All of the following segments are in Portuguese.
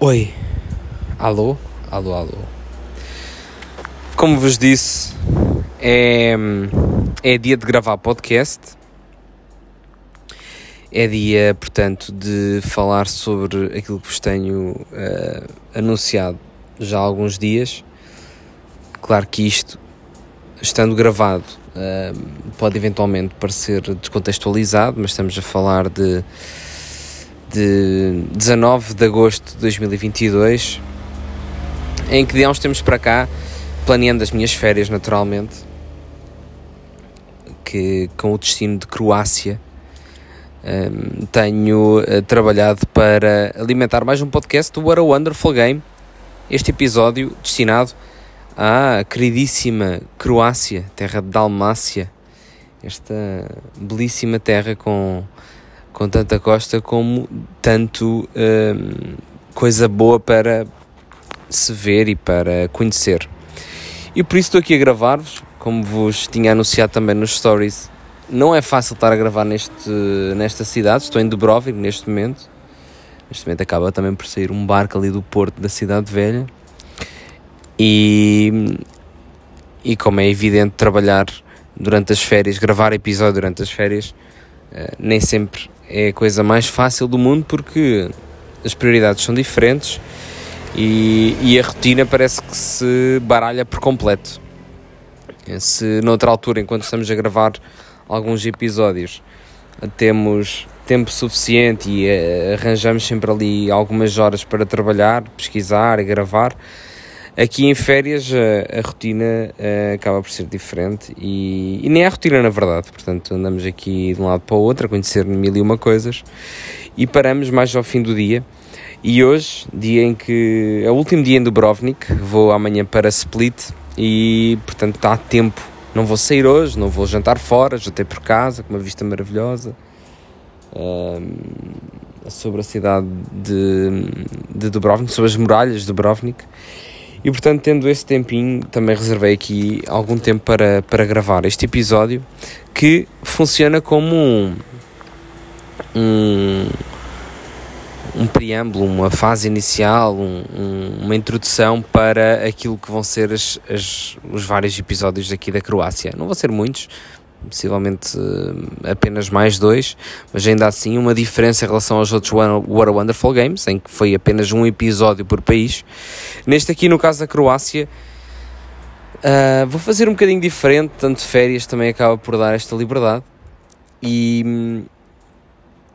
Oi, alô, alô, alô. Como vos disse, é, é dia de gravar podcast. É dia, portanto, de falar sobre aquilo que vos tenho uh, anunciado já há alguns dias. Claro que isto, estando gravado, uh, pode eventualmente parecer descontextualizado, mas estamos a falar de de 19 de agosto de 2022, em que de há uns tempos para cá, planeando as minhas férias naturalmente, que com o destino de Croácia, um, tenho uh, trabalhado para alimentar mais um podcast do What a Wonderful Game. Este episódio destinado à queridíssima Croácia, terra de Dalmácia, esta belíssima terra com com tanta costa como tanto hum, coisa boa para se ver e para conhecer. E por isso estou aqui a gravar-vos, como vos tinha anunciado também nos stories. Não é fácil estar a gravar neste, nesta cidade, estou em Dubrovnik neste momento. Neste momento acaba também por sair um barco ali do porto da cidade velha. E, e como é evidente trabalhar durante as férias, gravar episódio durante as férias, uh, nem sempre é a coisa mais fácil do mundo porque as prioridades são diferentes e, e a rotina parece que se baralha por completo. Se noutra altura, enquanto estamos a gravar alguns episódios, temos tempo suficiente e uh, arranjamos sempre ali algumas horas para trabalhar, pesquisar e gravar, Aqui em férias a, a rotina uh, acaba por ser diferente e, e, nem a rotina na verdade, portanto andamos aqui de um lado para o outro a conhecer mil e uma coisas e paramos mais ao fim do dia. E hoje, dia em que é o último dia em Dubrovnik, vou amanhã para Split e portanto está a tempo. Não vou sair hoje, não vou jantar fora, jantei por casa com uma vista maravilhosa. Um, sobre a cidade de, de Dubrovnik, sobre as muralhas de Dubrovnik e portanto, tendo esse tempinho, também reservei aqui algum tempo para, para gravar este episódio que funciona como um, um, um preâmbulo, uma fase inicial, um, um, uma introdução para aquilo que vão ser as, as, os vários episódios aqui da Croácia. Não vão ser muitos, possivelmente uh, apenas mais dois, mas ainda assim uma diferença em relação aos outros What a Wonderful Games, em que foi apenas um episódio por país. Neste aqui, no caso da Croácia, uh, vou fazer um bocadinho diferente, tanto férias também acaba por dar esta liberdade, e hum,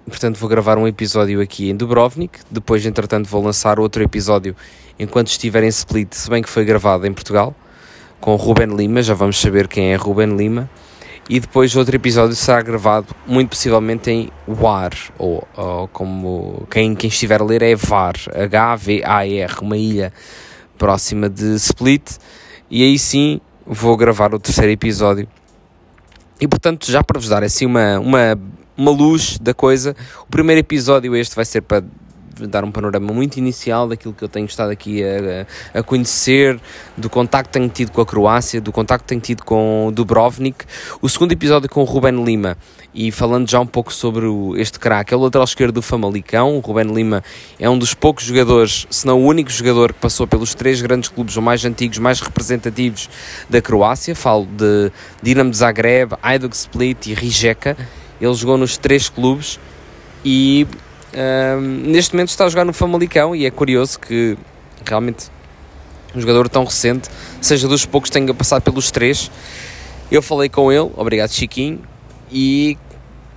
portanto vou gravar um episódio aqui em Dubrovnik, depois entretanto vou lançar outro episódio enquanto estiver em Split, se bem que foi gravado em Portugal, com Ruben Lima, já vamos saber quem é Ruben Lima, e depois outro episódio será gravado muito possivelmente em War, ou, ou como quem, quem estiver a ler é VAR, H-V-A-R, uma ilha próxima de Split, e aí sim vou gravar o terceiro episódio. E portanto, já para vos dar assim uma, uma, uma luz da coisa, o primeiro episódio este vai ser para dar um panorama muito inicial daquilo que eu tenho estado aqui a, a conhecer, do contacto que tenho tido com a Croácia, do contacto que tenho tido com Dubrovnik. O segundo episódio com o Ruben Lima, e falando já um pouco sobre o, este craque, é o lateral esquerdo do Famalicão. O Ruben Lima é um dos poucos jogadores, se não o único jogador que passou pelos três grandes clubes, mais antigos, mais representativos da Croácia. Falo de Dinamo Zagreb, Hajduk Split e Rijeka. Ele jogou nos três clubes e neste momento está a jogar no Famalicão e é curioso que realmente um jogador tão recente seja dos poucos tenha passado pelos três. Eu falei com ele, obrigado Chiquinho, e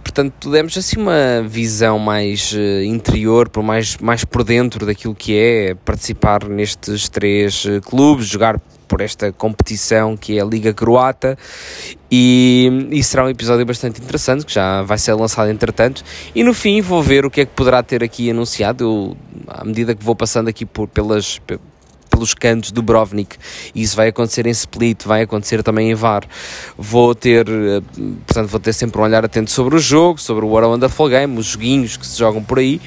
portanto demos assim uma visão mais uh, interior, por mais, mais por dentro daquilo que é participar nestes três uh, clubes, jogar por esta competição que é a Liga Croata. E, e, será um episódio bastante interessante que já vai ser lançado entretanto. E no fim vou ver o que é que poderá ter aqui anunciado. Eu, à medida que vou passando aqui por, pelas pelos cantos do Brovnik isso vai acontecer em Split, vai acontecer também em VAR vou ter eh, portanto vou ter sempre um olhar atento sobre o jogo, sobre o What a Wonderful Game, os joguinhos que se jogam por aí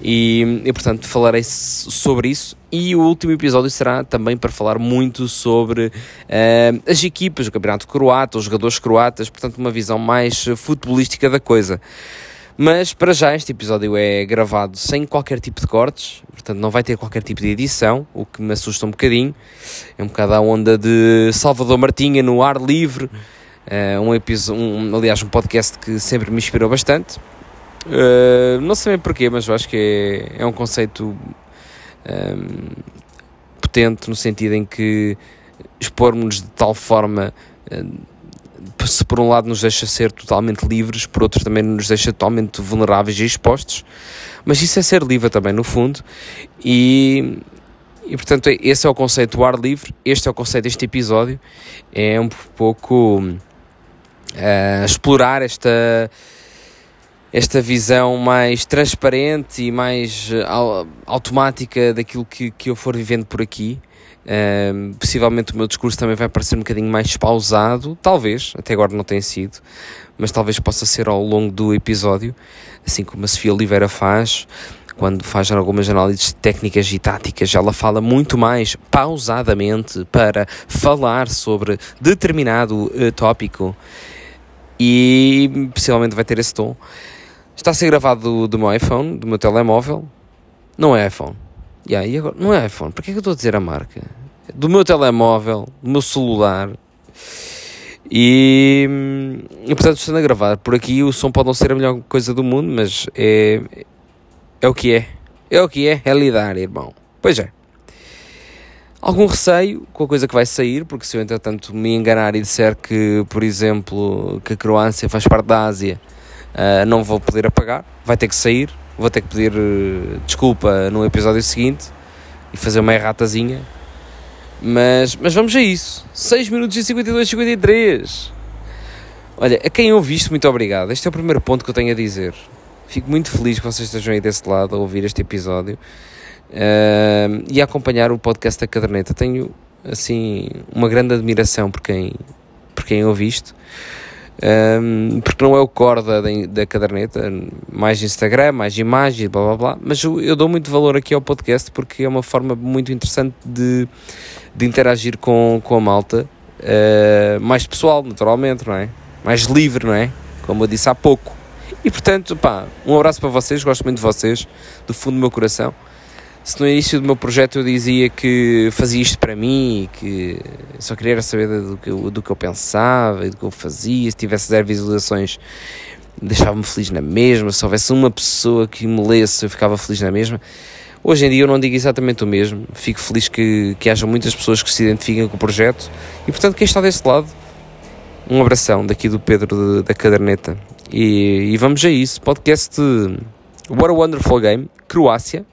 e, e, portanto falarei sobre isso. E o último episódio será também para falar muito sobre uh, as equipas, o campeonato croata, os jogadores croatas, portanto, uma visão mais futebolística da coisa. Mas para já este episódio é gravado sem qualquer tipo de cortes, portanto não vai ter qualquer tipo de edição, o que me assusta um bocadinho. É um bocado a onda de Salvador Martinha no ar livre, uh, um, um, aliás, um podcast que sempre me inspirou bastante. Uh, não sei bem porquê, mas eu acho que é, é um conceito um, ehm, potente no sentido em que expormos de tal forma. Uh, se por um lado nos deixa ser totalmente livres, por outro também nos deixa totalmente vulneráveis e expostos, mas isso é ser livre também no fundo, e, e portanto esse é o conceito do ar livre, este é o conceito deste episódio, é um pouco uh, explorar esta esta visão mais transparente e mais uh, automática daquilo que, que eu for vivendo por aqui. Possivelmente o meu discurso também vai parecer um bocadinho mais pausado, talvez, até agora não tem sido, mas talvez possa ser ao longo do episódio, assim como a Sofia Oliveira faz, quando faz algumas análises técnicas e táticas, ela fala muito mais pausadamente para falar sobre determinado uh, tópico e possivelmente vai ter esse tom. Está a ser gravado do, do meu iPhone, do meu telemóvel, não é iPhone Yeah, e agora, não é iPhone, que é que eu estou a dizer a marca? Do meu telemóvel, do meu celular. E, e portanto, estando a gravar por aqui, o som pode não ser a melhor coisa do mundo, mas é, é o que é. É o que é, é lidar, irmão. Pois é. Algum receio com a coisa que vai sair, porque se eu entretanto me enganar e disser que, por exemplo, que a Croácia faz parte da Ásia, uh, não vou poder apagar, vai ter que sair, vou ter que pedir uh, desculpa no episódio seguinte e fazer uma erratazinha. Mas, mas vamos a isso. 6 minutos e 52, 53. Olha, a quem ouve isto, muito obrigado. Este é o primeiro ponto que eu tenho a dizer. Fico muito feliz que vocês estejam aí desse lado a ouvir este episódio uh, e acompanhar o podcast da caderneta. Tenho, assim, uma grande admiração por quem, por quem ouve isto um, porque não é o core da, da caderneta, mais Instagram, mais imagens, blá blá blá, mas eu, eu, dou muito valor aqui ao podcast porque é uma forma muito interessante de, de interagir com, com a malta, uh, mais pessoal, naturalmente, não é? Mais livre, não é? Como eu disse há pouco. E portanto, pá, um abraço para vocês, gosto muito de vocês, do fundo do meu coração se no início do meu projeto eu dizia que fazia isto para mim e que só queria saber do que, eu, do que eu pensava e do que eu fazia, se tivesse zero visualizações deixava-me feliz na mesma, se houvesse uma pessoa que me lesse eu ficava feliz na mesma. Hoje em dia eu não digo exatamente o mesmo, fico feliz que, que haja muitas pessoas que se identifiquem com o projeto. E portanto quem está desse lado, um abração daqui do Pedro da Caderneta. E, e vamos a isso, podcast What a Wonderful Game, Croácia,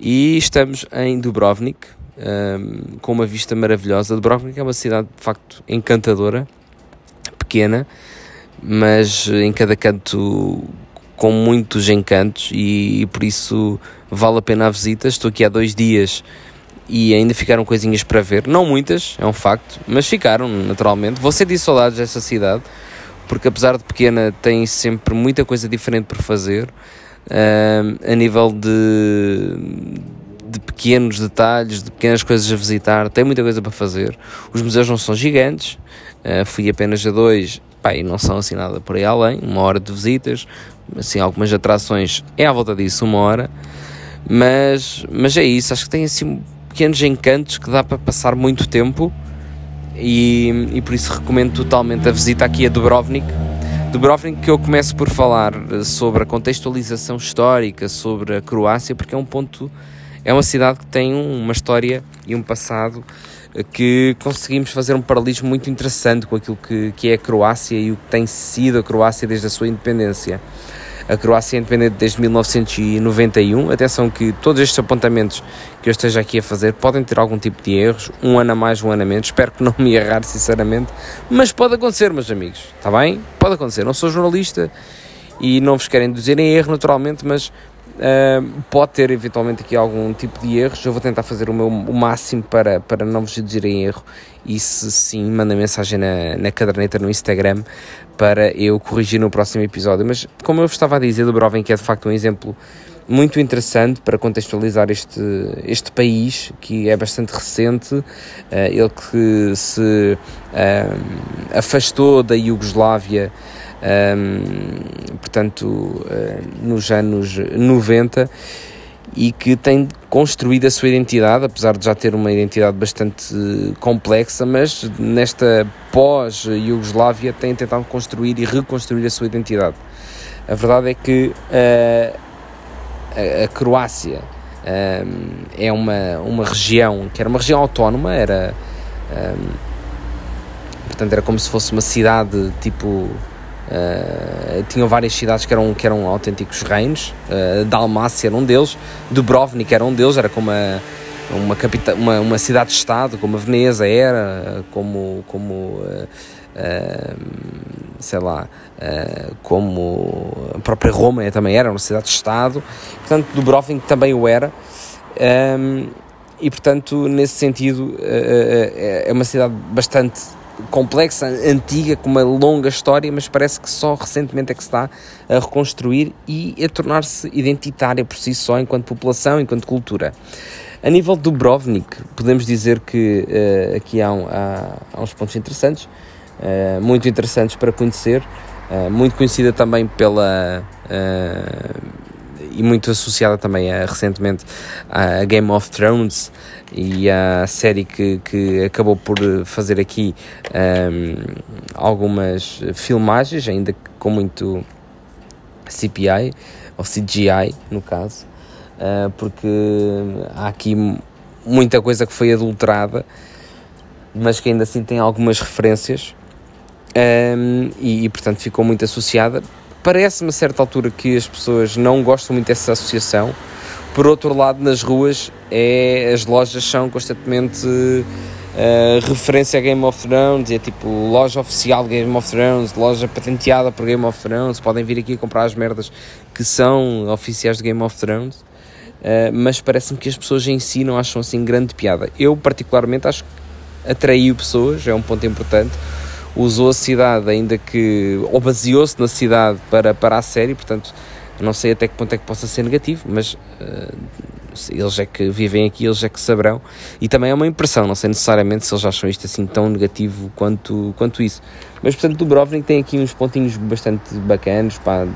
e estamos em Dubrovnik, um, com uma vista maravilhosa. Dubrovnik é uma cidade de facto encantadora, pequena, mas em cada canto com muitos encantos e, e, por isso vale a pena a visita. Estou aqui há dois dias e ainda ficaram coisinhas para ver, não muitas, é um facto, mas ficaram naturalmente. Vou sentir saudades dessa cidade porque apesar de pequena tem sempre muita coisa diferente por fazer uh, a nível de, de pequenos detalhes, de pequenas coisas a visitar, tem muita coisa para fazer. Os museus não são gigantes, uh, fui apenas a dois, pá, e não são assim nada por aí além, uma hora de visitas, assim, algumas atrações é à volta disso, uma hora, mas, mas é isso, acho que tem assim pequenos encantos que dá para passar muito tempo. E, e por isso recomendo totalmente a visita aqui a Dubrovnik Dubrovnik que eu começo por falar sobre a contextualização histórica, sobre a Croácia, porque é um ponto, é uma cidade que tem uma história e um passado que conseguimos fazer um paralelismo muito interessante com aquilo que, que é a Croácia e o que tem sido a Croácia desde a sua independência. A Croácia é independente desde 1991. Atenção que todos estes apontamentos que eu esteja aqui a fazer podem ter algum tipo de erros, um ano a mais, um ano a menos. Espero que não me errar, sinceramente, mas pode acontecer, meus amigos, está bem? Pode acontecer. Não sou jornalista e não vos quero induzir em erro, naturalmente, mas Uh, pode ter eventualmente aqui algum tipo de erros. Eu vou tentar fazer o meu o máximo para, para não vos induzir em erro. E se sim, manda mensagem na, na caderneta no Instagram para eu corrigir no próximo episódio. Mas como eu vos estava a dizer, que é de facto um exemplo muito interessante para contextualizar este, este país que é bastante recente, uh, ele que se uh, afastou da Iugoslávia um, portanto, uh, nos anos 90 e que tem construído a sua identidade, apesar de já ter uma identidade bastante complexa, mas nesta pós-Yugoslávia tem tentado construir e reconstruir a sua identidade. A verdade é que a, Croácia uh, é uma, uma região que era uma região autónoma, era uh, portanto era como se fosse uma cidade tipo Uh, tinham várias cidades que eram, que eram autênticos reinos, uh, Dalmácia era um deles, Dubrovnik era um deles, era como uma, uma, capita uma, uma cidade-estado, como a Veneza era, como, como uh, sei lá, como a própria Roma também era uma cidade-estado, portanto Dubrovnik também o era. Um, e portanto, nesse sentido, é uma cidade bastante complexa, antiga, com uma longa história, mas parece que só recentemente é que se está a reconstruir e a tornar-se identitária por si só, enquanto população, enquanto cultura. A nível do Dubrovnik, podemos dizer que uh, aqui há, um, há, há, uns pontos interessantes, uh, muito interessantes para conhecer, uh, muito conhecida também pela e muito associada também a, recentemente a Game of Thrones e a série que, que acabou por fazer aqui um, algumas filmagens, ainda com muito CPI ou CGI no caso, porque há aqui muita coisa que foi adulterada, mas que ainda assim tem algumas referências. Um, e, e, portanto ficou muito associada Parece-me a certa altura que as pessoas não gostam muito dessa associação. Por outro lado, nas ruas, é, as lojas são constantemente uh, referência a Game of Thrones, é tipo loja oficial de Game of Thrones, loja patenteada por Game of Thrones. Podem vir aqui comprar as merdas que são oficiais de Game of Thrones. Uh, mas parece-me que as pessoas em si não acham assim grande piada. Eu, particularmente, acho que atraiu pessoas, é um ponto importante usou a cidade, ainda que. ou baseou-se na cidade para, para a série, portanto, não sei até que ponto é que possa ser negativo, mas. Uh, eles é que vivem aqui, eles é que saberão. E também é uma impressão, não sei necessariamente se eles acham isto assim tão negativo quanto, quanto isso. Mas, portanto, Dubrovnik tem aqui uns pontinhos bastante bacanos. Pá.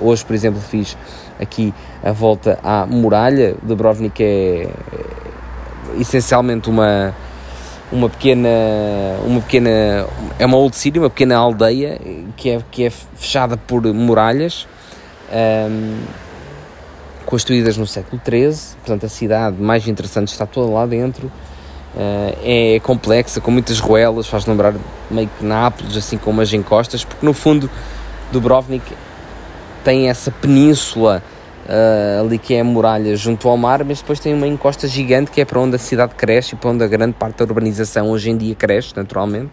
Hoje, por exemplo, fiz aqui a volta à muralha. Dubrovnik é, é essencialmente uma uma pequena, uma pequena, é uma old city, uma pequena aldeia que é, que é fechada por muralhas um, construídas no século XIII, portanto a cidade mais interessante está toda lá dentro, uh, é complexa, com muitas ruelas, faz lembrar meio que Nápoles, assim com umas encostas, porque no fundo Dubrovnik tem essa península uh, ali que é a muralha junto ao mar, mas depois tem uma encosta gigante que é para onde a cidade cresce e para onde a grande parte da urbanização hoje em dia cresce, naturalmente.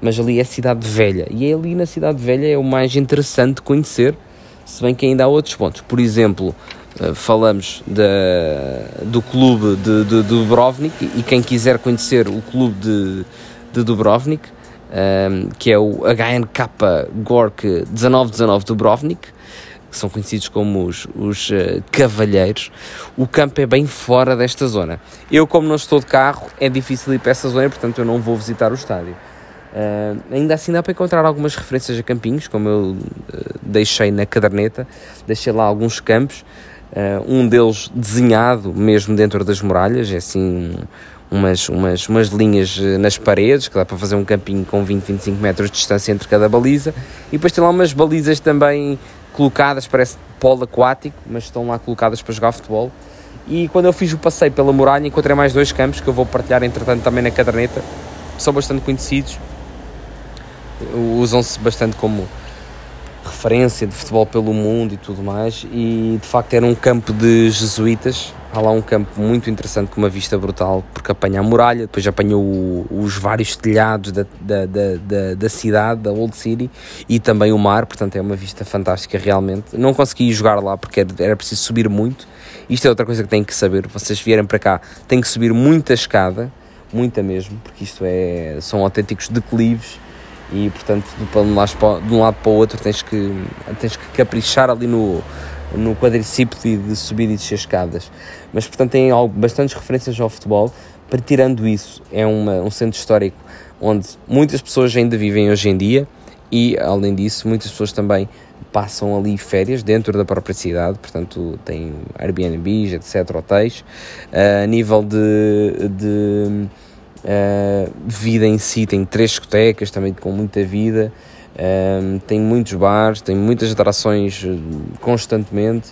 Mas ali é a cidade velha e é ali na cidade velha é o mais interessante conhecer, se bem que ainda há outros pontos. Por exemplo, uh, falamos do clube de, de, de, Dubrovnik e quem quiser conhecer o clube de, de Dubrovnik, um, ah, que é o HNK Gork 1919 Dubrovnik, que são conhecidos como os, os uh, cavalheiros, o campo é bem fora desta zona. Eu, como não estou de carro, é difícil ir para essa zona, portanto eu não vou visitar o estádio. Uh, ainda assim dá para encontrar algumas referências a campinhos, como eu uh, deixei na caderneta, deixei lá alguns campos, um deles desenhado mesmo dentro das muralhas, é assim umas, umas, umas linhas nas paredes, que dá para fazer um campinho com 20, 25 metros de distância entre cada baliza, e depois tem lá umas balizas também colocadas, parece polo aquático, mas estão lá colocadas para jogar futebol. E quando eu fiz o passeio pela muralha, encontrei mais dois campos que eu vou partilhar, entretanto, também na caderneta. São bastante conhecidos, usam-se bastante como referência de futebol pelo mundo e tudo mais. E de facto era um campo de jesuítas, Há lá um campo muito interessante com uma vista brutal, porque apanha a muralha, depois apanhou os vários telhados da, da, da, da, cidade, da Old City, e também o mar, portanto é uma vista fantástica realmente. Não consegui jogar lá porque era, era preciso subir muito. Isto é outra coisa que têm que saber, vocês vierem para cá, têm que subir muita escada, muita mesmo, porque isto é, são autênticos declives e portanto de um lado para, o outro tens que, tens que caprichar ali no, no quadricípede de subir e descer escadas. Mas, portanto, tem algo, bastantes referências ao futebol. Para, tirando isso, é uma, um centro histórico onde muitas pessoas ainda vivem hoje em dia e, além disso, muitas pessoas também passam ali férias dentro da própria cidade, portanto tem Airbnbs, etc, hotéis, uh, a nível de, de uh, vida em si tem três discotecas também com muita vida, uh, tem muitos bares, tem muitas atrações constantemente.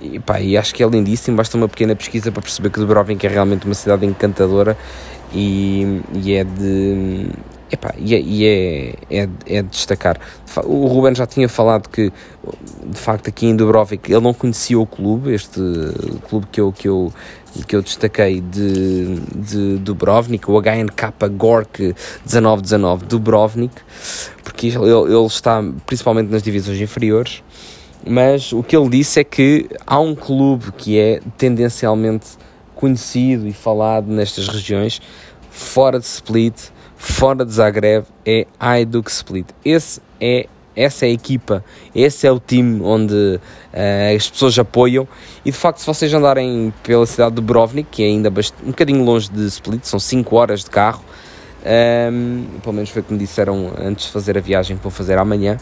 E, pá, e acho que é lindíssimo, basta uma pequena pesquisa para perceber que Dubrovnik é realmente uma cidade encantadora. E, e é de Epá, e é, e é, é, é de destacar. O Ruben já tinha falado que, de facto, aqui em Dubrovnik ele não conhecia o clube, este clube que eu, que eu, que eu destaquei de, de Dubrovnik, o HNK Gork 1919 Dubrovnik, porque ele, ele está principalmente nas divisões inferiores. Mas o que ele disse é que há um clube que é tendencialmente conhecido e falado nestas regiões, fora de Split, fora de Zagreb é Hajduk Split. Esse é essa é a equipa, esse é o time onde uh, as pessoas apoiam e de facto se vocês andarem pela cidade de Dubrovnik, que é ainda um bocadinho longe de Split, são 5 horas de carro, um, pelo menos foi o que me disseram antes de fazer a viagem que vou fazer amanhã.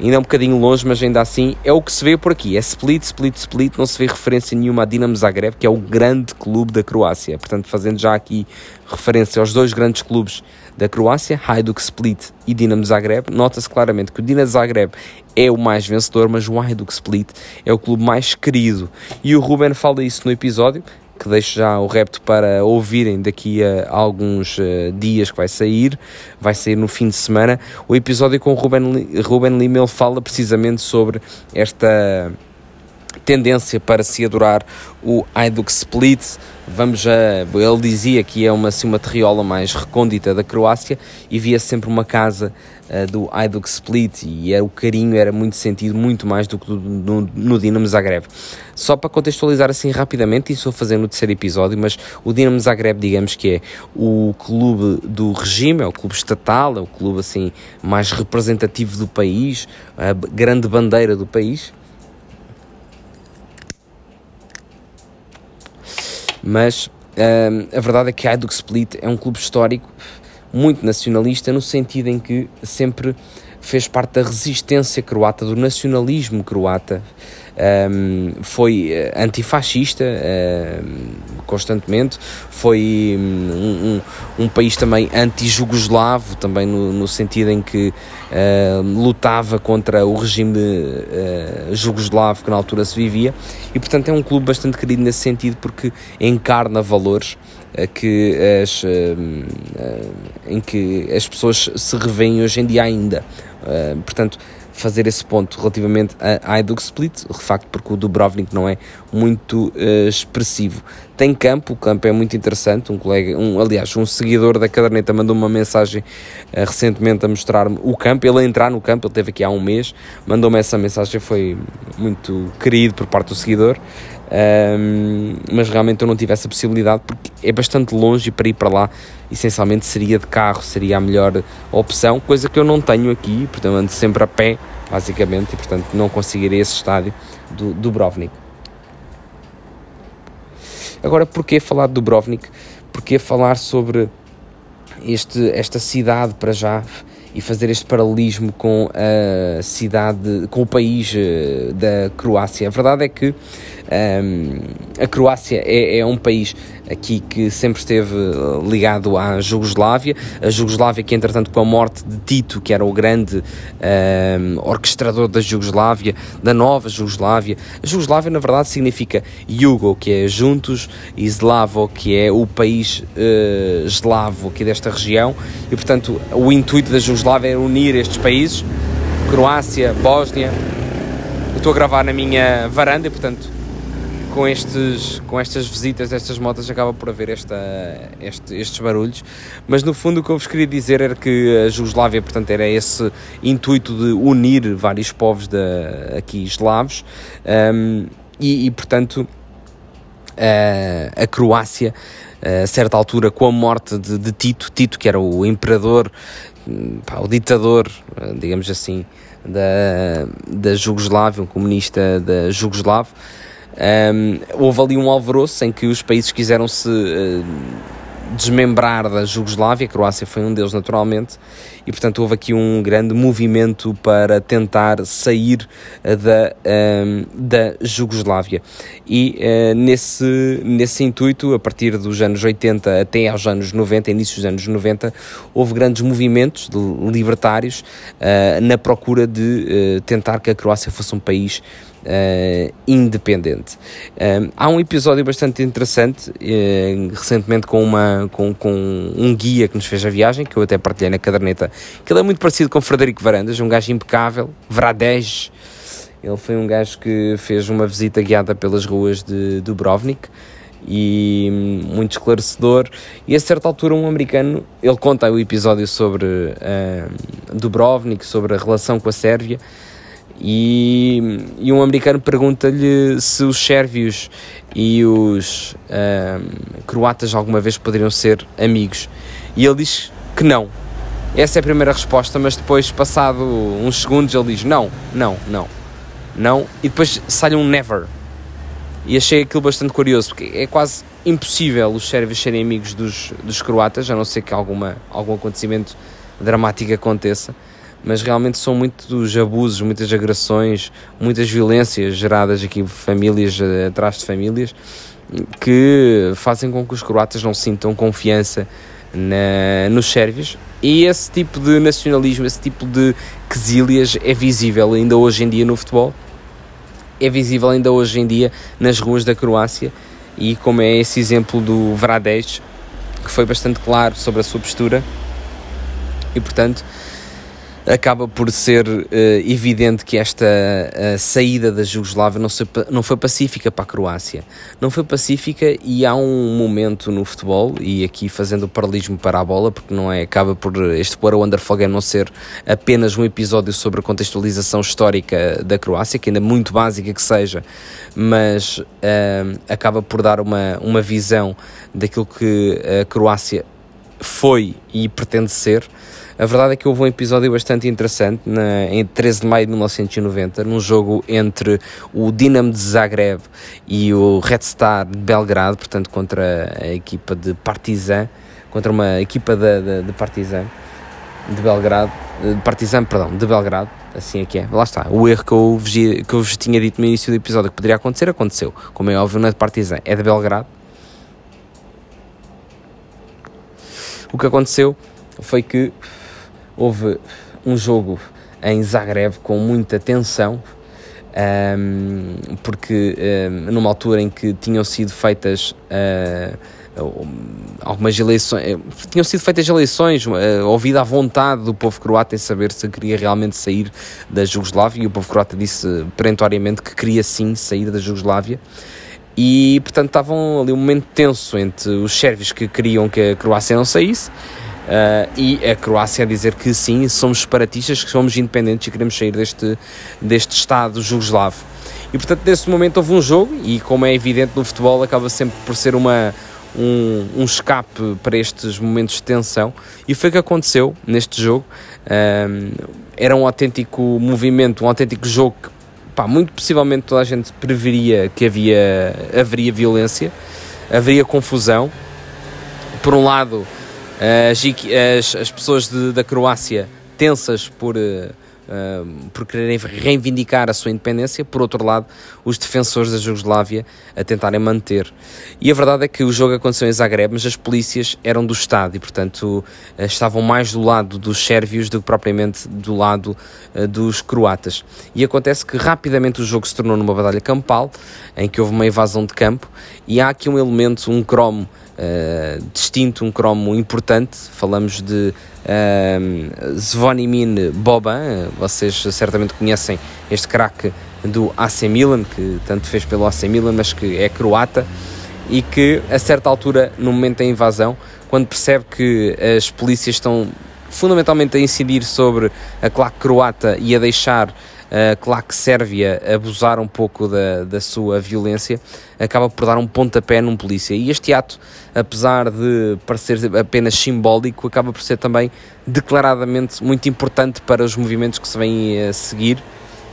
Ainda é um bocadinho longe, mas ainda assim é o que se vê por aqui. É split, split, split. Não se vê referência nenhuma a Dinamo Zagreb, que é o grande clube da Croácia. Portanto, fazendo já aqui referência aos dois grandes clubes da Croácia, Hajduk Split e Dinamo Zagreb, nota-se claramente que o Dinamo Zagreb é o mais vencedor, mas o Hajduk Split é o clube mais querido. E o Ruben fala isso no episódio, que deixo já o repto para ouvirem daqui a alguns uh, dias que vai sair, vai sair no fim de semana, o episódio com o Ruben, Ruben Lima, ele fala precisamente sobre esta tendência para se adorar o Hajduk Split. Vamos a, ele dizia que é uma, assim, uma terriola mais recôndita da Croácia e via sempre uma casa uh, do Hajduk Split e era, o carinho era muito sentido, muito mais do que no, no Dinamo Zagreb. Só para contextualizar assim rapidamente, isso vou fazer no terceiro episódio, mas o Dinamo Zagreb, digamos que é o clube do regime, é o clube estatal, é o clube assim mais representativo do país, a grande bandeira do país mas uh, a verdade é que a Split é um clube histórico muito nacionalista no sentido em que sempre fez parte da resistência croata, do nacionalismo croata um, foi eh, antifascista um, constantemente, foi um, um, um país também anti-jugoslavo, também no, no, sentido em que uh, lutava contra o regime uh, jugoslavo que na altura se vivia, e portanto é um clube bastante querido nesse sentido porque encarna valores eh, que as, em que as pessoas se revêem hoje em dia ainda. portanto, fazer esse ponto relativamente a Hajduk Split, de facto porque o Dubrovnik não é muito uh, expressivo. Tem campo, o campo é muito interessante, um colega, um, aliás, um seguidor da caderneta mandou uma mensagem uh, recentemente a mostrar-me o campo, ele a entrar no campo, ele esteve aqui há um mês, mandou-me essa mensagem, foi muito querido por parte do seguidor, um, mas realmente eu não tive essa possibilidade porque é bastante longe e para ir para lá essencialmente seria de carro, seria a melhor opção, coisa que eu não tenho aqui, portanto ando sempre a pé, basicamente, e portanto não conseguirei esse estádio do Dubrovnik. Agora, porquê falar de Dubrovnik? Porquê falar sobre este, esta cidade para já e fazer este paralelismo com a cidade, com o país eh, da Croácia? A verdade é que um, a Croácia é, é, um país aqui que sempre esteve uh, ligado à Jugoslávia, a Jugoslávia que entretanto com a morte de Tito, que era o grande um, orquestrador da Jugoslávia, da nova Jugoslávia, a Jugoslávia na verdade significa Jugo, que é juntos, e Slavo, que é o país uh, eslavo aqui desta região, e portanto o intuito da Jugoslávia era unir estes países, Croácia, Bósnia, eu estou a gravar na minha varanda, e, portanto com, estes, com estas visitas destas motas acaba por haver esta, este, estes barulhos, mas no fundo o que eu vos queria dizer era que a Jugoslávia, portanto, era esse intuito de unir vários povos de, aqui eslavos um, e, e, portanto, a, a Croácia, a certa altura, com a morte de, de Tito, Tito que era o imperador, pá, o ditador, digamos assim, da, da Jugoslávia, um comunista da Jugoslávia, um, houve ali um alvoroço em que os países quiseram se uh, desmembrar da Jugoslávia, a Croácia foi um deles naturalmente, e portanto houve aqui um grande movimento para tentar sair uh, da, um, da Jugoslávia. E uh, nesse, nesse intuito, a partir dos anos 80 até aos anos 90, início dos anos 90, houve grandes movimentos libertários uh, na procura de tentar que a Croácia fosse um país uh, independente. Um, há um episódio bastante interessante, uh, recentemente com, uma, com, com um guia que nos fez a viagem, que eu até partilhei na caderneta, que ele é muito parecido com Frederico Varandas, um gajo impecável, Vradej. Ele foi um gajo que fez uma visita guiada pelas ruas de Dubrovnik e muito esclarecedor. E a certa altura, um americano ele conta o episódio sobre uh, Dubrovnik, sobre a relação com a Sérvia. E, e um americano pergunta-lhe se os sérvios e os uh, croatas alguma vez poderiam ser amigos. E ele diz que não. Essa é a primeira resposta, mas depois, passado uns segundos, ele diz não, não, não, não. E depois sai um never. E achei aquilo bastante curioso, porque é quase impossível os sérvios serem amigos dos, dos croatas, a não ser que alguma, algum acontecimento dramático aconteça mas realmente são muitos abusos, muitas agressões, muitas violências geradas aqui famílias eh, atrás de famílias que fazem com que os croatas não sintam confiança na, nos sérvios. E esse tipo de nacionalismo, esse tipo de quesílias é visível ainda hoje em dia no futebol, é visível ainda hoje em dia nas ruas da Croácia. E como é esse exemplo do Vradej que foi bastante claro sobre a sua postura. E portanto acaba por ser uh, evidente que esta uh, saída da Jugoslávia não, se, não foi pacífica para a Croácia. Não foi pacífica e há um momento no futebol, e aqui fazendo o paralelismo para a bola, porque não é, acaba por este What a Wonderful Game não ser apenas um episódio sobre a contextualização histórica da Croácia, que ainda é muito básica que seja, mas uh, acaba por dar uma, uma visão daquilo que a Croácia foi e pretende ser. A verdade é que houve um episódio bastante interessante na, em 13 de maio de 1990, num jogo entre o Dinamo de Zagreb e o Red Star de Belgrado, portanto contra a equipa de Partizan, contra uma equipa de, de, de Partizan de Belgrado, de Partizan, perdão, de Belgrado, assim é que é. Lá está, o erro que eu, vos, que eu vos tinha dito no início do episódio que poderia acontecer, aconteceu. Como é óbvio, não é de Partizan, é de Belgrado. O que aconteceu foi que houve um jogo em Zagreb com muita tensão, um, porque um, numa altura em que tinham sido feitas uh, algumas eleições, eh, tinham sido feitas eleições, uh, ouvida a vontade do povo croata em saber se queria realmente sair da Jugoslávia, e o povo croata disse perentoriamente que queria sim sair da Jugoslávia. E portanto estavam ali um momento tenso entre os sérvios que queriam que a Croácia não saísse Uh, e a Croácia a dizer que sim, somos separatistas, que somos independentes e queremos sair deste, deste Estado jugoslavo. E portanto, nesse momento houve um jogo, e como é evidente no futebol, acaba sempre por ser uma, um, um escape para estes momentos de tensão, e foi o que aconteceu neste jogo. Um, era um autêntico movimento, um autêntico jogo que, pá, muito possivelmente toda a gente preveria que havia, haveria violência, haveria confusão. Por um lado, as, as, as pessoas de, da Croácia tensas por, por quererem reivindicar a sua independência, por outro lado, os defensores da Jugoslávia a tentarem manter. E a verdade é que o jogo aconteceu em Zagreb, mas as polícias eram do Estado e, portanto, uh, estavam mais do lado dos sérvios do que propriamente do lado uh, dos croatas. E acontece que rapidamente o jogo se tornou numa batalha campal, em que houve uma invasão de campo, e há aqui um elemento, um cromo uh, distinto, um cromo importante. Falamos de uh, Zvonimir Boban, vocês certamente conhecem este craque do AC Milan, que tanto fez pelo AC Milan, mas que é croata, e que a certa altura, no momento da invasão, quando percebe que as polícias estão fundamentalmente a incidir sobre a claque croata e a deixar a claque sérvia abusar um pouco da, da sua violência, acaba por dar um pontapé num polícia. E este ato, apesar de parecer apenas simbólico, acaba por ser também declaradamente muito importante para os movimentos que se vêm a seguir.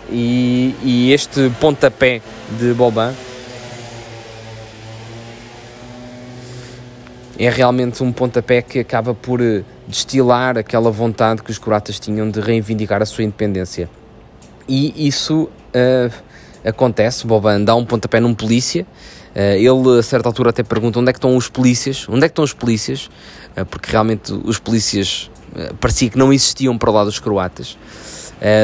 E, e este pontapé de Boban é realmente um pontapé que acaba por eh, destilar aquela vontade que os croatas tinham de reivindicar a sua independência. E isso uh, acontece, Boban dá um pontapé num polícia, uh, ele a certa altura até pergunta onde é que estão os polícias, onde é que estão os polícias, uh, porque realmente os polícias parecia que não existiam para lá dos croatas.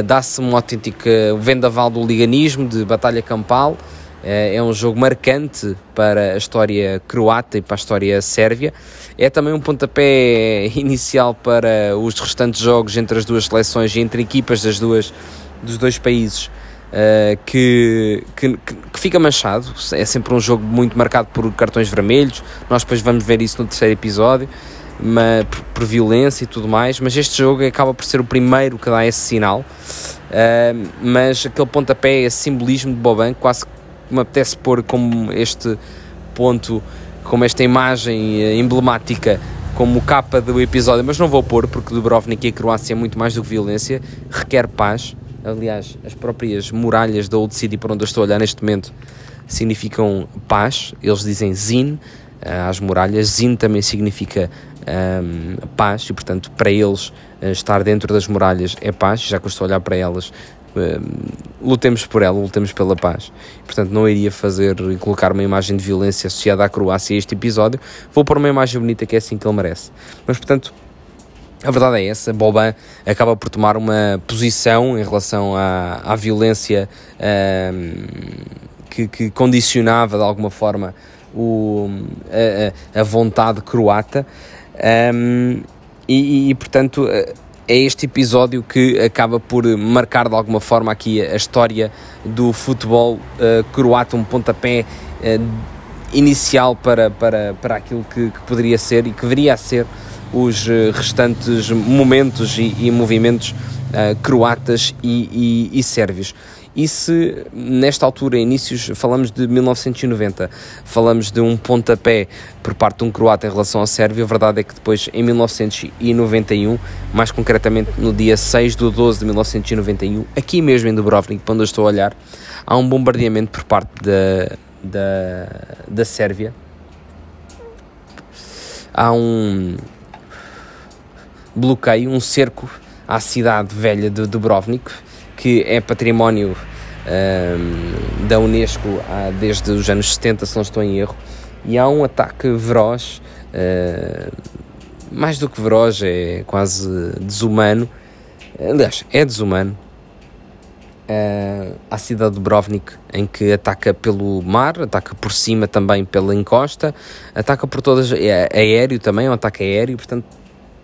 Dá-se uma autêntica vendaval do liganismo, de batalha campal, é um jogo marcante para a história croata e para a história sérvia. É também um pontapé inicial para os restantes jogos entre as duas seleções e entre equipas das duas, dos dois países. Uh, que, que, que, fica manchado, é sempre um jogo muito marcado por cartões vermelhos. Nós depois vamos ver isso no terceiro episódio, mas, por, por violência e tudo mais. Mas este jogo acaba por ser o primeiro que dá esse sinal. Uh, mas aquele pontapé, esse simbolismo de Boban, quase me apetece pôr como este ponto, como esta imagem eh, emblemática, como capa do episódio, mas não vou pôr porque Dubrovnik e a Croácia é muito mais do que violência, requer paz. Aliás, as próprias muralhas da Old City, para onde eu estou a olhar neste momento, significam paz. Eles dizem Zin eh, às muralhas. Zin também significa um, ehm, paz e, portanto, para eles eh, estar dentro das muralhas é paz. Já que eu estou a olhar para elas, lutemos por ela, lutemos pela paz. Portanto, não iria fazer e colocar uma imagem de violência associada à Croácia a este episódio. Vou pôr uma imagem bonita que é assim que ele merece. Mas, portanto, a verdade é essa, Boban acaba por tomar uma posição em relação à, à violência que, que, condicionava de alguma forma o, a, a vontade croata. Um, e, e, portanto é este episódio que acaba por marcar de alguma forma aqui a história do futebol uh, croata, um pontapé uh, inicial para, para, para aquilo que, que, poderia ser e que viria a ser os uh, restantes momentos e, e movimentos uh, croatas e, e, e sérvios. E se nesta altura, inícios, falamos de 1990, falamos de um pontapé por parte de um croata em relação à Sérvia, a verdade é que depois, em 1991, mais concretamente no dia 6 de 12 de 1991, aqui mesmo em Dubrovnik, onde eu estou a olhar, há um bombardeamento por parte da, da, da Sérvia. Há um bloqueio, um cerco à cidade velha de Dubrovnik, que é património um, da Unesco há, desde os anos 70, se não estou em erro, e há um ataque veroz, uh, mais do que veroz, é quase desumano, aliás, é desumano, uh, à cidade de Dubrovnik, em que ataca pelo mar, ataca por cima também pela encosta, ataca por todas, é aéreo também, é um ataque aéreo, portanto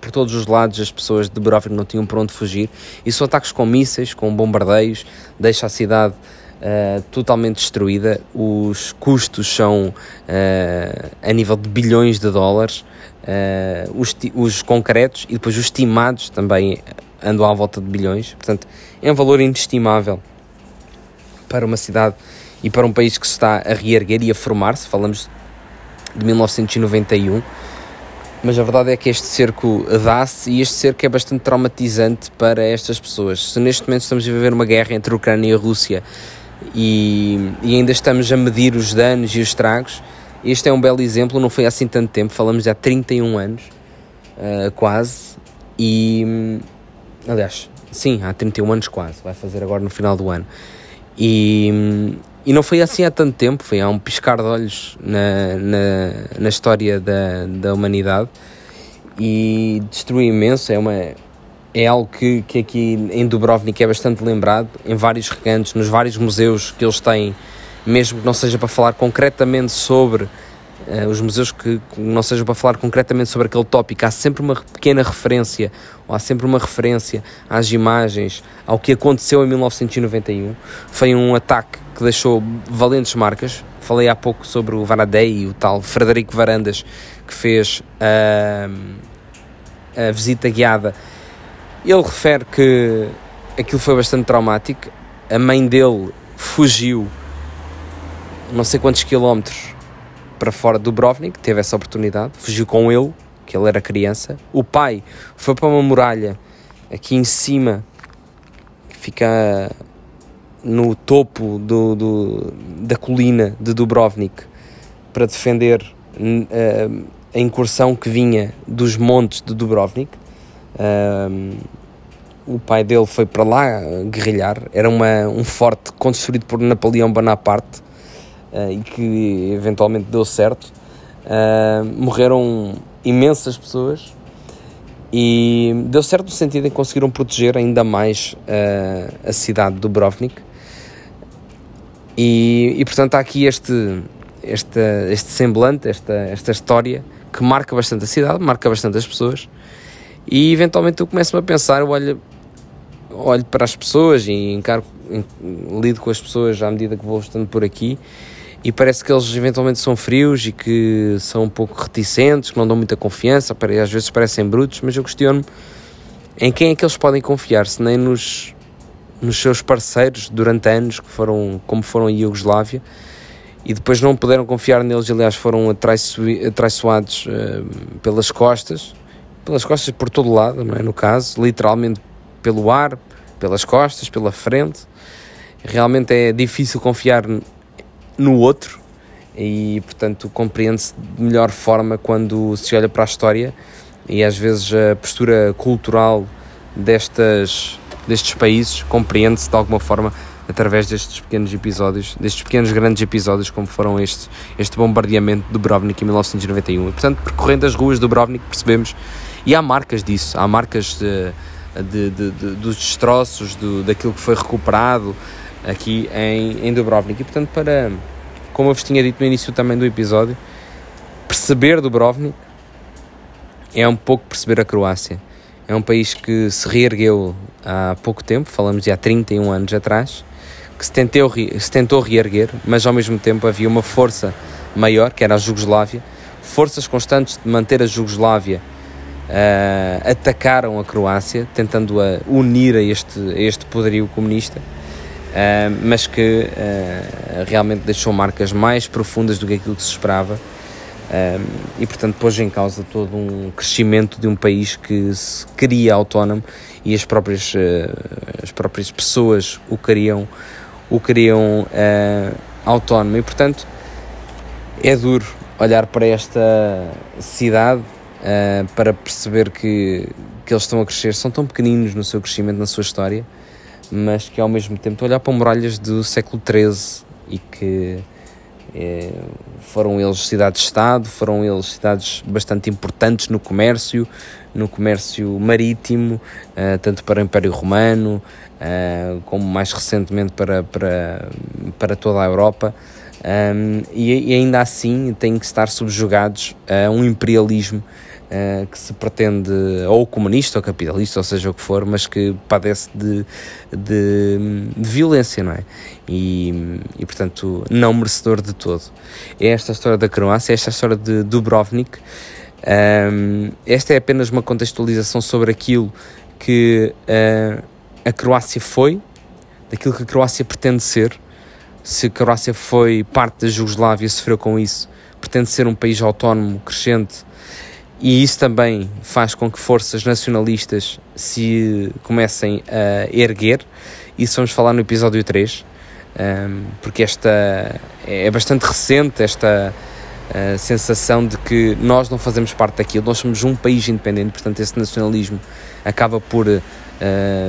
por todos os lados as pessoas de Dubrovnik não tinham para onde fugir e são ataques com mísseis, com bombardeios, deixa a cidade uh, totalmente destruída. Os custos são uh, a nível de bilhões de dólares, uh, os, os concretos e depois os estimados também andam à volta de bilhões. Portanto, é um valor inestimável para uma cidade e para um país que se está a reerguer e a formar-se. Falamos de 1991 mas a verdade é que este cerco dá-se e este cerco é bastante traumatizante para estas pessoas. Se neste momento estamos a viver uma guerra entre a Ucrânia e a Rússia e, e ainda estamos a medir os danos e os estragos, este é um belo exemplo, não foi assim tanto tempo, falamos há 31 anos, uh, quase, e aliás, sim, há 31 anos quase, vai fazer agora no final do ano. E, e não foi assim há tanto tempo, foi há um piscar de olhos na, na, na história da, da humanidade e destruiu imenso. É, uma, é algo que, que aqui em Dubrovnik é bastante lembrado, em vários recantos, nos vários museus que eles têm, mesmo que não seja para falar concretamente sobre Uh, os museus que não sejam para falar concretamente sobre aquele tópico, há sempre uma pequena referência, ou há sempre uma referência às imagens, ao que aconteceu em 1991. Foi um ataque que deixou valentes marcas. Falei há pouco sobre o Varadei, o tal Frederico Varandas, que fez uh, a visita guiada. Ele refere que aquilo foi bastante traumático. A mãe dele fugiu não sei quantos quilómetros para fora do Dubrovnik, teve essa oportunidade, fugiu com ele, que ele era criança. O pai foi para uma muralha aqui em cima, que fica no topo do, do da colina de Dubrovnik, para defender uh, a incursão que vinha dos montes de Dubrovnik. Um, o pai dele foi para lá guerrilhar. Era uma, um forte construído por Napoleão Bonaparte uh, e que eventualmente deu certo. Uh, morreram imensas pessoas e deu certo no sentido em que conseguiram proteger ainda mais uh, a cidade de Dubrovnik. E, e portanto há aqui este, este, este semblante, esta, esta história que marca bastante a cidade, marca bastante as pessoas. E eventualmente eu começo-me a pensar, olho, olho para as pessoas e encaro, lido com as pessoas à medida que vou estando por aqui e parece que eles eventualmente são frios e que são um pouco reticentes, que não dão muita confiança, às vezes parecem brutos, mas eu questiono-me em quem é que eles podem confiar, se nem nos, nos seus parceiros durante anos, que foram, como foram a Iugoslávia, e depois não puderam confiar neles, aliás foram atraiçoados uh, pelas costas, pelas costas por todo lado, não é? no caso, literalmente pelo ar, pelas costas, pela frente, realmente é difícil confiar no outro e, portanto, compreende-se de melhor forma quando se olha para a história e às vezes a postura cultural destas, destes países compreende-se de alguma forma através destes pequenos episódios, destes pequenos grandes episódios como foram este, este bombardeamento de Dubrovnik em 1991. E, portanto, percorrendo as ruas de Dubrovnik percebemos, e há marcas disso, há marcas de, de, de, dos destroços, do, daquilo que foi recuperado aqui em, em Dubrovnik. E, portanto, para como eu vos tinha dito no início também do episódio, perceber Dubrovnik é um pouco perceber a Croácia. É um país que se reergueu há pouco tempo, falamos de há 31 anos atrás, que se tentou, se tentou reerguer, mas ao mesmo tempo havia uma força maior, que era a Jugoslávia, forças constantes de manter a Jugoslávia uh, atacaram a Croácia, tentando a unir a este, a este poderio comunista uh, mas que uh, realmente deixou marcas mais profundas do que aquilo que se esperava. E, portanto, pôs em causa todo um crescimento de um país que se queria autónomo e as próprias, as próprias pessoas o queriam, o queriam autónomo. E, portanto, é duro olhar para esta cidade para perceber que, que eles estão a crescer, são tão pequeninos no seu crescimento, na sua história, mas que ao mesmo tempo olhar para muralhas do século XIII e que é, foram eles cidades-estado, foram eles cidades bastante importantes no comércio, no comércio marítimo, uh, tanto para o Império Romano, uh, como mais recentemente para, para, para toda a Europa. Um, e, e, ainda assim têm que estar subjugados a um imperialismo uh, que se pretende, ou comunista ou capitalista, ou seja o que for, mas que padece de, de, de violência, não é? E, e, portanto, não merecedor de todo. É esta a história da Croácia, é esta a história de Dubrovnik. Um, esta é apenas uma contextualização sobre aquilo que uh, a Croácia foi, daquilo que a Croácia pretende ser. Se a Croácia foi parte da Jugoslávia, sofreu com isso, pretende ser um país autónomo, crescente, e isso também faz com que forças nacionalistas se comecem a erguer. Isso vamos falar no episódio 3, um, porque esta é bastante recente, esta uh, sensação de que nós não fazemos parte daquilo, nós somos um país independente, portanto, esse nacionalismo acaba por uh,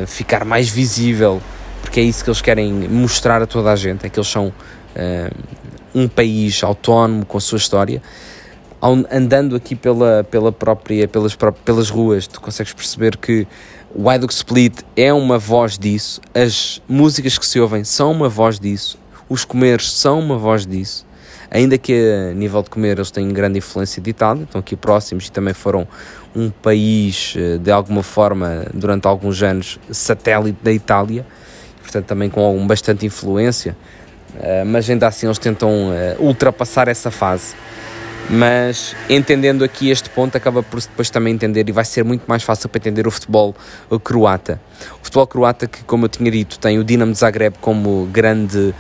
ficar mais visível, porque é isso que eles querem mostrar a toda a gente: é que eles são uh, um país autónomo com a sua história andando aqui pela, pela própria, pelas, pelas ruas, tu consegues perceber que o I Split é uma voz disso, as músicas que se ouvem são uma voz disso, os comeres são uma voz disso, ainda que a nível de comer eles têm grande influência de Itália, estão aqui próximos e também foram um país eh, de alguma forma durante alguns anos satélite da Itália, portanto também com bastante influência, eh, mas ainda assim eles tentam eh, ultrapassar essa fase mas entendendo aqui este ponto acaba por depois também entender e vai ser muito mais fácil para entender o futebol croata. O futebol croata que, como eu tinha dito, tem o Dinamo Zagreb como grande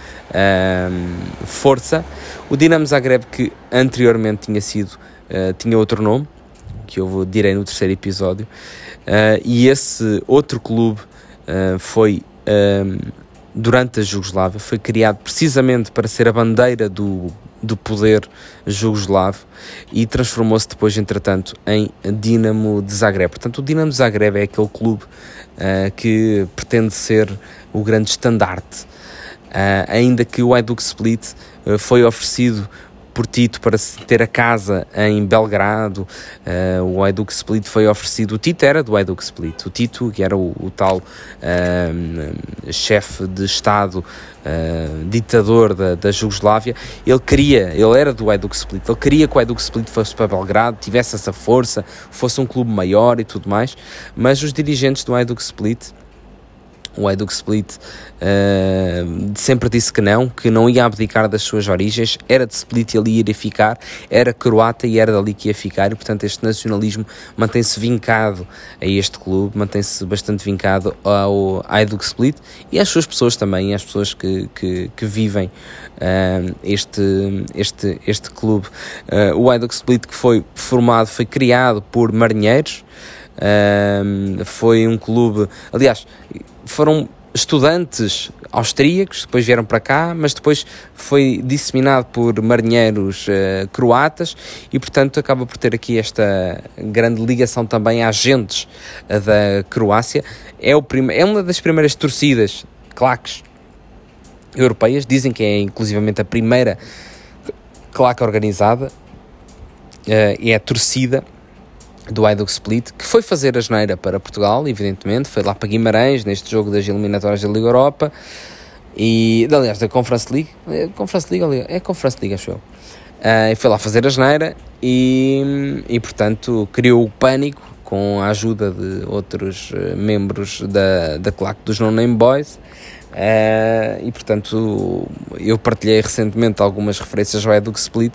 força. O Dinamo Zagreb que anteriormente tinha sido, uh, tinha outro nome, que eu direi no terceiro episódio, uh, e esse outro clube uh, foi durante a Jugoslávia, foi criado precisamente para ser a bandeira do do poder jugoslavo e transformou-se depois, entretanto, em Dinamo de Zagreb. Portanto, o Dinamo de Zagreb é aquele clube uh, que pretende ser o grande estandarte. Uh, ainda que o Hajduk Split uh, foi oferecido por Tito para ter a casa em Belgrado. Uh, o Hajduk Split foi oferecido. O Tito era do Hajduk Split. O Tito, que era o, o tal uh, chefe de Estado, uh, ditador da, da Jugoslávia, ele queria, ele era do Hajduk Split, ele queria que o Hajduk Split fosse para Belgrado, tivesse essa força, fosse um clube maior e tudo mais, mas os dirigentes do Hajduk Split o Hajduk Split uh, sempre disse que não, que não ia abdicar das suas origens, era de Split e ali iria ficar, era croata e era dali que ia ficar, e portanto este nacionalismo mantém-se vincado a este clube, mantém-se bastante vincado ao Hajduk Split e às suas pessoas também, às pessoas que, que, que vivem uh, este, este, este clube. Uh, o Hajduk Split que foi formado, foi criado por marinheiros, foi um clube, aliás, foram estudantes austríacos, depois vieram para cá, mas depois foi disseminado por marinheiros uh, croatas e, portanto, acaba por ter aqui esta grande ligação também a agentes uh, da Croácia. É, o é uma das primeiras torcidas, claques, europeias, dizem que é inclusivamente a primeira claque organizada uh, e é torcida do Hajduk Split, que foi fazer a geneira para Portugal, evidentemente, foi lá para Guimarães, neste jogo das eliminatórias da Liga Europa, e, aliás, da Conference League, é Conference League, é Conference League, acho eu, uh, foi lá fazer a geneira e, e, portanto, criou o pânico com a ajuda de outros uh, membros da, da claque dos No Name Boys, uh, e, portanto, eu partilhei recentemente algumas referências ao Hajduk Split,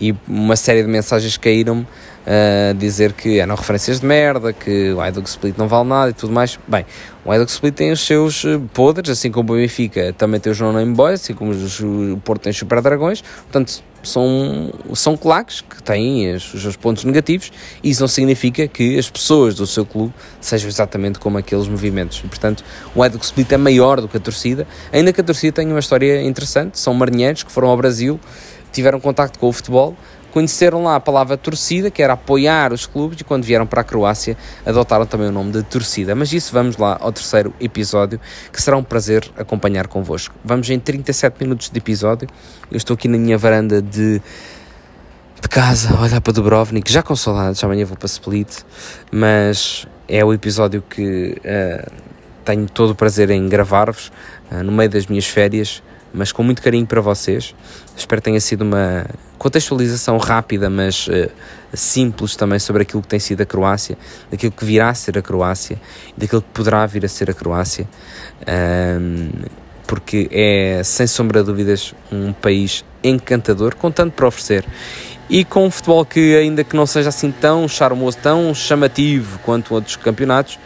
e uma série de mensagens caíram-me a dizer que eram referências de merda, que o Hajduk Split não vale nada e tudo mais. Bem, o Hajduk Split tem os seus eh, podres, assim como o Benfica também tem os non-name boys, assim como o Porto tem os Super Dragões, portanto são, são claques que têm os, seus pontos negativos e isso não significa que as pessoas do seu clube sejam exatamente como aqueles movimentos. E, portanto, o Hajduk Split é maior do que a torcida, ainda que a torcida tenha uma história interessante, são marinheiros que foram ao Brasil, tiveram contacto com o futebol, conheceram lá a palavra torcida, que era apoiar os clubes, e quando vieram para a Croácia adotaram também o nome de torcida. Mas isso vamos lá ao terceiro episódio, que será um prazer acompanhar convosco. Vamos em 37 minutos de episódio. Eu estou aqui na minha varanda de, de casa, olhar para Dubrovnik, já com saudades, amanhã vou para Split, mas é o episódio que uh, tenho todo o prazer em gravar-vos uh, no meio das minhas férias mas com muito carinho para vocês. Espero que tenha sido uma contextualização rápida, mas uh, simples também sobre aquilo que tem sido a Croácia, daquilo que virá a ser a Croácia, daquilo que poderá vir a ser a Croácia, um, porque é sem sombra de dúvidas um país encantador, com tanto para oferecer. E com um futebol que, ainda que não seja assim tão charmoso, tão chamativo quanto outros campeonatos,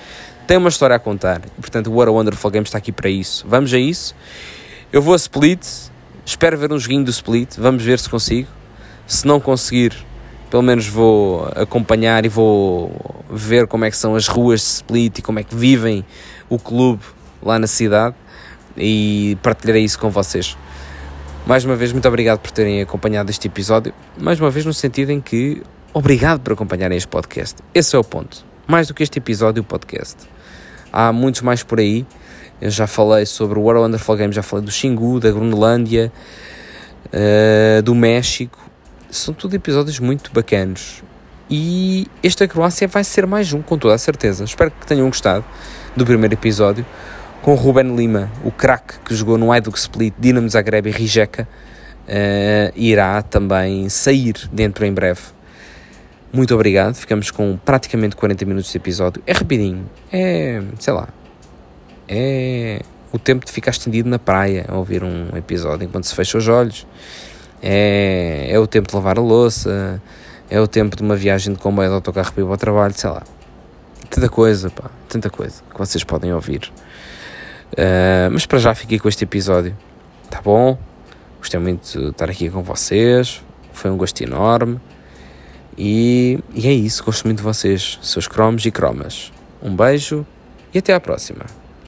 tem uma história a contar. E, portanto, o What a Wonderful Game está aqui para isso. Vamos a isso. Eu vou a Split, espero ver um joguinho do Split, vamos ver se consigo. Se não conseguir, pelo menos vou acompanhar e vou ver como é que são as ruas de Split e como é que vivem o clube lá na cidade e partilharei isso com vocês. Mais uma vez, muito obrigado por terem acompanhado este episódio. Mais uma vez, no sentido em que, obrigado por acompanharem este podcast. Esse é o ponto. Mais do que este episódio, o podcast. Há muitos mais por aí eu já falei sobre o World Wonderful Games, já falei do Xingu, da Groenlândia, uh, do México. São tudo episódios muito bacanos. E esta Croácia vai ser mais um, com toda a certeza. Espero que tenham gostado do primeiro episódio com Ruben Lima, o craque que jogou no Hajduk Split, Dinamo Zagreb e Rijeka, uh, irá também sair dentro em breve. Muito obrigado, ficamos com praticamente 40 minutos de episódio. É rapidinho, é, sei lá, é o tempo de ficar estendido na praia a ouvir um episódio enquanto se fecha os olhos. É, é o tempo de lavar a louça. É o tempo de uma viagem de comboio de autocarro para ir ao trabalho, sei lá. Tanta coisa, pá, tanta coisa que vocês podem ouvir. Uh, mas para já fiquei com este episódio. Tá bom? Gostei muito de estar aqui com vocês. Foi um gosto enorme. E, e é isso, gosto muito de vocês, seus cromos e cromas. Um beijo e até à próxima.